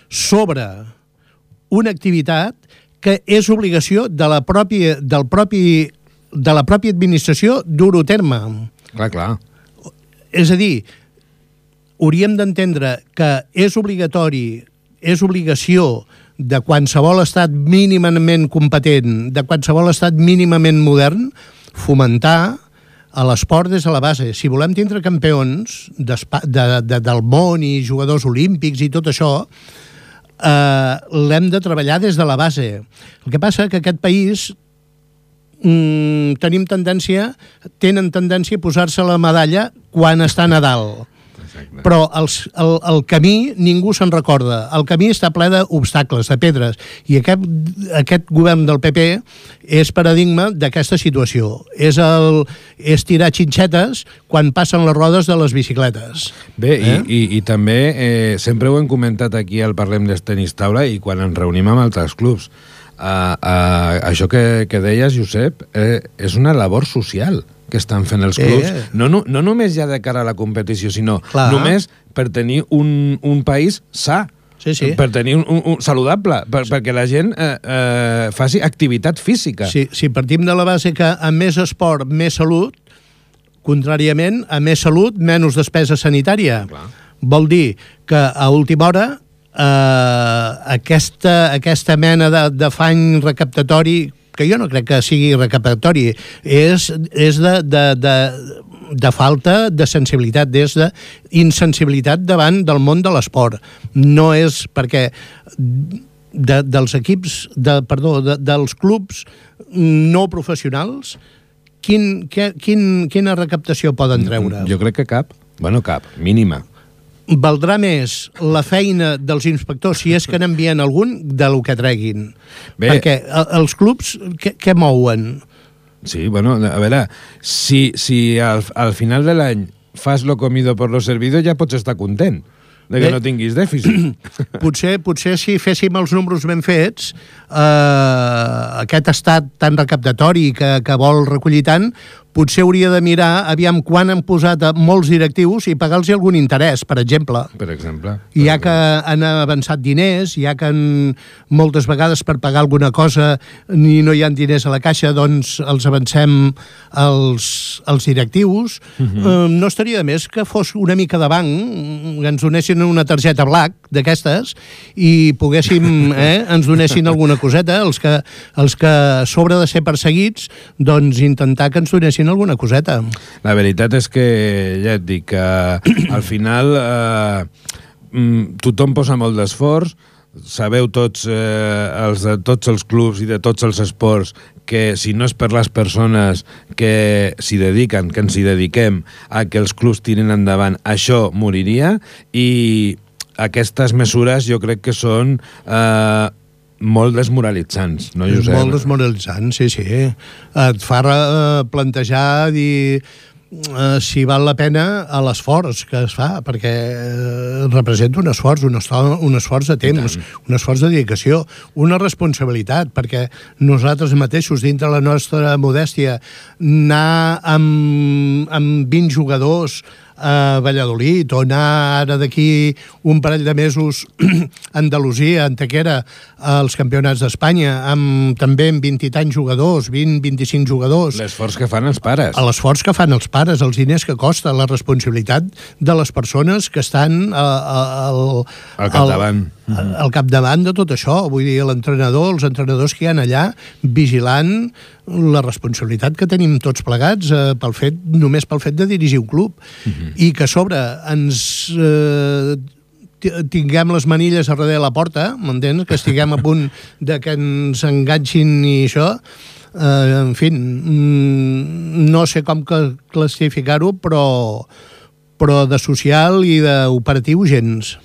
sobre una activitat que és obligació de la pròpia, del propi, de la pròpia administració dur-ho terme. Clar, clar. És a dir, hauríem d'entendre que és obligatori, és obligació de qualsevol estat mínimament competent, de qualsevol estat mínimament modern, fomentar a l'esport des de la base. Si volem tindre campions de, de, del món i jugadors olímpics i tot això, eh, l'hem de treballar des de la base. El que passa que aquest país mm, tenim tendència, tenen tendència a posar-se la medalla quan estan a dalt. Exacte. Però els, el, el camí ningú se'n recorda. El camí està ple d'obstacles, de pedres. I aquest, aquest govern del PP és paradigma d'aquesta situació. És, el, és tirar xinxetes quan passen les rodes de les bicicletes. Bé, eh? i, i, i també eh, sempre ho hem comentat aquí al Parlem de Tenis Taula i quan ens reunim amb altres clubs uh, uh, això que, que deies, Josep, eh, és una labor social que estan fent els clubs, eh. no, no, no només ja de cara a la competició, sinó Clar. només per tenir un, un país sa, sí, sí. per tenir un, un, un saludable, per, perquè la gent eh, eh, faci activitat física. Sí, si partim de la base que a més esport, més salut, contràriament, a més salut, menys despesa sanitària. Clar. Vol dir que a última hora eh, aquesta, aquesta mena d'afany recaptatori que jo no crec que sigui recaptatori, és, és de, de, de, de falta de sensibilitat, des de insensibilitat davant del món de l'esport. No és perquè de, dels equips, de, perdó, de, dels clubs no professionals, quin, que, quin, quina recaptació poden treure? Jo crec que cap. Bueno, cap, mínima valdrà més la feina dels inspectors, si és que n'envien algun, de lo que treguin. Bé. Perquè els clubs, què, què mouen? Sí, bueno, a veure, si, si al, al final de l'any fas lo comido por lo servido, ja pots estar content de que Bé, no tinguis dèficit. potser, potser si féssim els números ben fets, eh, aquest estat tan recaptatori que, que vol recollir tant, potser hauria de mirar aviam quan han posat a molts directius i pagar-los algun interès, per exemple. Per exemple. Per ja que han avançat diners, ja que han, moltes vegades per pagar alguna cosa ni no hi han diners a la caixa, doncs els avancem als, als directius. Uh mhm. -huh. eh, no estaria de més que fos una mica de banc, que ens donessin una targeta black d'aquestes i poguéssim, eh, ens donessin alguna coseta, els que, els que sobre de ser perseguits, doncs intentar que ens donessin fent alguna coseta. La veritat és que, ja et dic, que al final eh, mm, tothom posa molt d'esforç, sabeu tots, eh, els de tots els clubs i de tots els esports que si no és per les persones que s'hi dediquen, que ens hi dediquem a que els clubs tirin endavant, això moriria i aquestes mesures jo crec que són eh, molt desmoralitzants, no, Josep? Molt desmoralitzants, sí, sí. Et fa eh, plantejar, dir eh, si val la pena a l'esforç que es fa, perquè eh, representa un esforç, un, un esforç de temps, un esforç de dedicació, una responsabilitat, perquè nosaltres mateixos, dintre la nostra modèstia, anar amb, amb 20 jugadors a Valladolid o anar ara d'aquí un parell de mesos a Andalusia, a Antequera, als campionats d'Espanya, amb també amb 20 i tants jugadors, 20-25 jugadors. L'esforç que fan els pares. A l'esforç que fan els pares, els diners que costa, la responsabilitat de les persones que estan a, a, al, al capdavant. Al, al capdavant de tot això. Vull dir, l'entrenador, els entrenadors que hi han allà vigilant la responsabilitat que tenim tots plegats eh, pel fet, només pel fet de dirigir un club uh -huh. i que a sobre ens eh, tinguem les manilles a darrere de la porta, m'entens? Que estiguem a punt de que ens enganxin i això, eh, en fi, mm, no sé com classificar-ho, però, però de social i d'operatiu gens.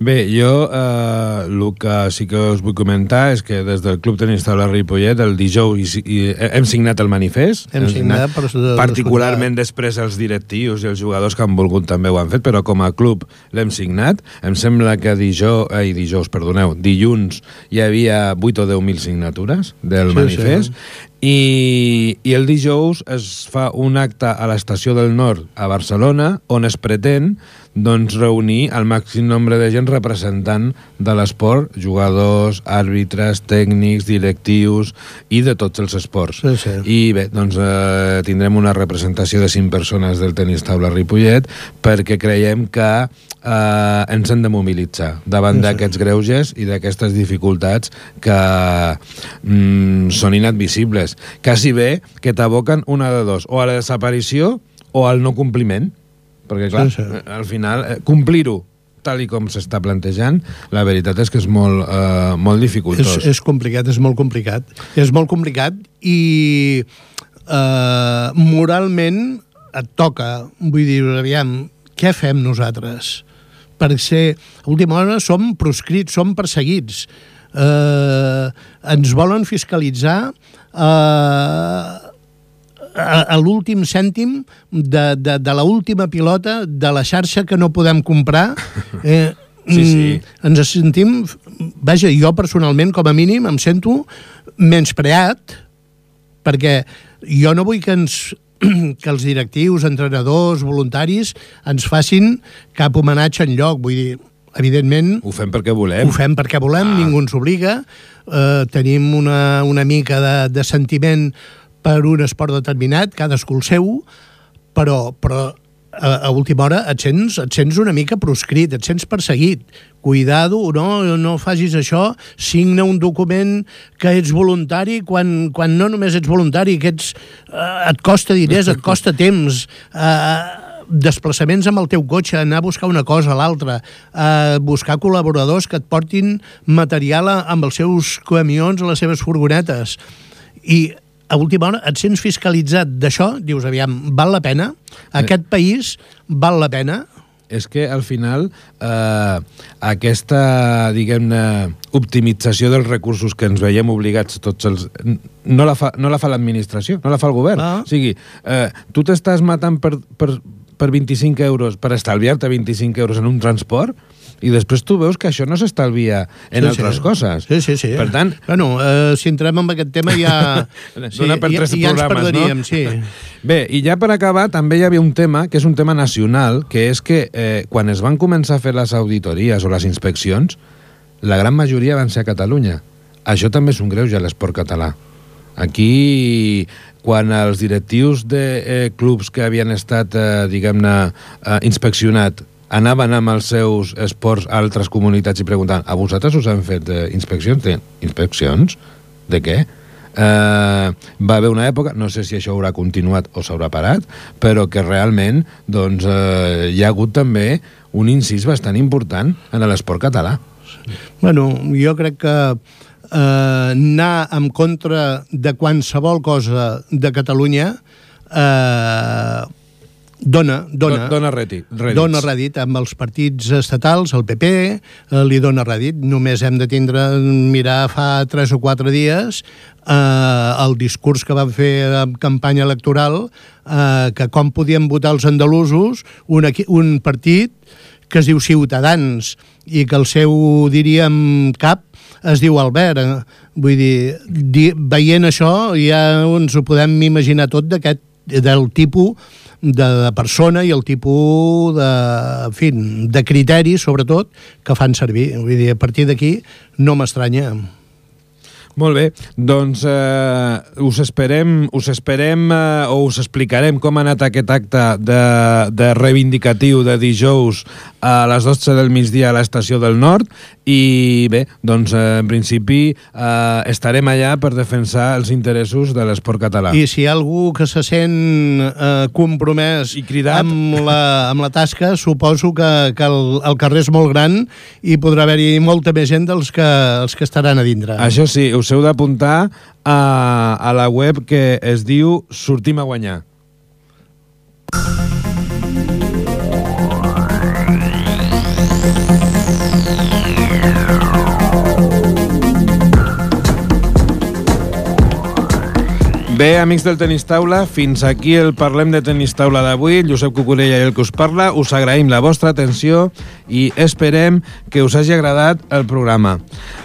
Bé, jo eh, el que sí que us vull comentar és que des del Club Tenis Taula Ripollet el dijous i, i, hem signat el manifest. Hem, hem signat, signat però particularment després els directius i els jugadors que han volgut també ho han fet, però com a club l'hem signat. Em sembla que dijous, ai, dijous, perdoneu, dilluns hi havia 8 o 10.000 signatures del sí, manifest sí. I, i el dijous es fa un acte a l'estació del Nord a Barcelona on es pretén doncs, reunir el màxim nombre de gent representant de l'esport, jugadors, àrbitres, tècnics, directius i de tots els esports. Sí, sí. I bé, doncs eh, tindrem una representació de cinc persones del tenis taula Ripollet perquè creiem que eh, ens hem de mobilitzar davant sí, d'aquests greuges i d'aquestes dificultats que mm, són inadmissibles. Quasi bé que t'aboquen una de dos, o a la desaparició o al no compliment perquè, clar, sí, sí. al final, eh, complir-ho tal i com s'està plantejant, la veritat és que és molt, eh, molt dificultós. És, és complicat, és molt complicat. És molt complicat i eh, moralment et toca, vull dir, aviam, què fem nosaltres? Per ser, a última hora, som proscrits, som perseguits. Eh, ens volen fiscalitzar eh, a, a l'últim cèntim de, de, de l'última pilota de la xarxa que no podem comprar eh, Sí, sí. Mm, ens sentim... Vaja, jo personalment, com a mínim, em sento menyspreat perquè jo no vull que ens que els directius, entrenadors, voluntaris ens facin cap homenatge en lloc. Vull dir, evidentment... Ho fem perquè volem. Ho fem perquè volem, ah. ningú ens obliga. Eh, tenim una, una mica de, de sentiment per un esport determinat, cadascú el seu, però, però a, a última hora et sents, et sents una mica proscrit, et sents perseguit. Cuidado, no, no facis això, signa un document que ets voluntari quan, quan no només ets voluntari, que ets, eh, et costa diners, et costa temps, eh, desplaçaments amb el teu cotxe, anar a buscar una cosa a l'altra, eh, buscar col·laboradors que et portin material amb els seus camions, les seves furgonetes. I a última hora et sents fiscalitzat d'això, dius, aviam, val la pena? Aquest país val la pena? és que al final eh, aquesta, diguem-ne, optimització dels recursos que ens veiem obligats tots els... no la fa, no la fa l'administració, no la fa el govern. Ah. O sigui, eh, tu t'estàs matant per, per, per 25 euros, per estalviar-te 25 euros en un transport, i després tu veus que això no s'estalvia en sí, altres sí. coses. Sí, sí, sí. Per tant... Bueno, eh, si entrem en aquest tema ja... sí, per tres ja, ja programes, no? sí. Bé, i ja per acabar, també hi havia un tema, que és un tema nacional, que és que eh, quan es van començar a fer les auditories o les inspeccions, la gran majoria van ser a Catalunya. Això també és un greu ja l'esport català. Aquí, quan els directius de eh, clubs que havien estat, eh, diguem-ne, eh, inspeccionat anaven amb els seus esports a altres comunitats i preguntant a vosaltres us han fet eh, inspeccions? De, inspeccions? De què? Eh, va haver una època, no sé si això haurà continuat o s'haurà parat, però que realment doncs, eh, hi ha hagut també un incís bastant important en l'esport català. Bueno, jo crec que eh, anar en contra de qualsevol cosa de Catalunya eh, Dona, dona, dona rèdit, rèdits. Dona rèdit amb els partits estatals, el PP, eh, li dona rèdit. Només hem de tindre, mirar fa tres o quatre dies eh, el discurs que van fer en campanya electoral eh, que com podien votar els andalusos un, un partit que es diu Ciutadans i que el seu, diríem, cap es diu Albert. Eh? Vull dir, di, veient això ja ens ho podem imaginar tot d'aquest del tipus de, persona i el tipus de, en fi, de criteris, sobretot, que fan servir. Vull dir, a partir d'aquí no m'estranya. Molt bé, doncs eh, us esperem, us esperem eh, o us explicarem com ha anat aquest acte de, de reivindicatiu de dijous a les 12 del migdia a l'estació del Nord i bé, doncs eh, en principi eh, estarem allà per defensar els interessos de l'esport català. I si hi ha algú que se sent eh, compromès I cridat. amb la, amb la tasca, suposo que, que el, el carrer és molt gran i podrà haver-hi molta més gent dels que, els que estaran a dintre. Això sí, us heu d'apuntar a, a la web que es diu Sortim a guanyar. Bé, amics del Tenis Taula, fins aquí el Parlem de Tenis Taula d'avui. Josep Cucurella i el que us parla. Us agraïm la vostra atenció i esperem que us hagi agradat el programa.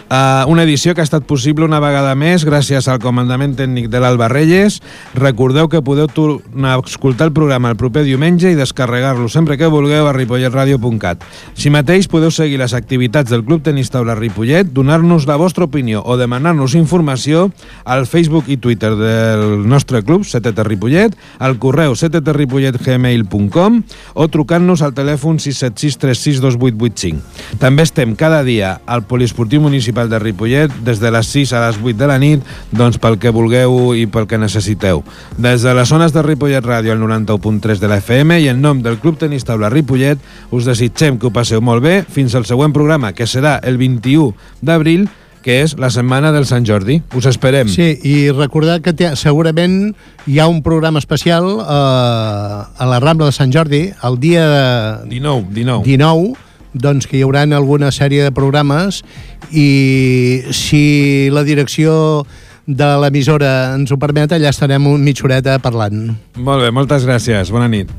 Uh, una edició que ha estat possible una vegada més gràcies al comandament tècnic de l'Alba Reyes. Recordeu que podeu tornar a escoltar el programa el proper diumenge i descarregar-lo sempre que vulgueu a ripolletradio.cat. Si mateix podeu seguir les activitats del Club Tenis Taula Ripollet, donar-nos la vostra opinió o demanar-nos informació al Facebook i Twitter del nostre club, CTT Ripollet, al correu cttripolletgmail.com o trucant-nos al telèfon 676 362885. També estem cada dia al Poliesportiu Municipal de Ripollet des de les 6 a les 8 de la nit doncs pel que vulgueu i pel que necessiteu. Des de les zones de Ripollet Ràdio al 91.3 de la FM i en nom del Club Tenis Taula Ripollet us desitgem que ho passeu molt bé fins al següent programa que serà el 21 d'abril que és la setmana del Sant Jordi. Us esperem. Sí, i recordar que té, segurament hi ha un programa especial eh, a la Rambla de Sant Jordi, el dia 19, 19. 19, doncs que hi haurà alguna sèrie de programes i si la direcció de l'emissora ens ho permet, allà estarem mitja horeta parlant. Molt bé, moltes gràcies. Bona nit.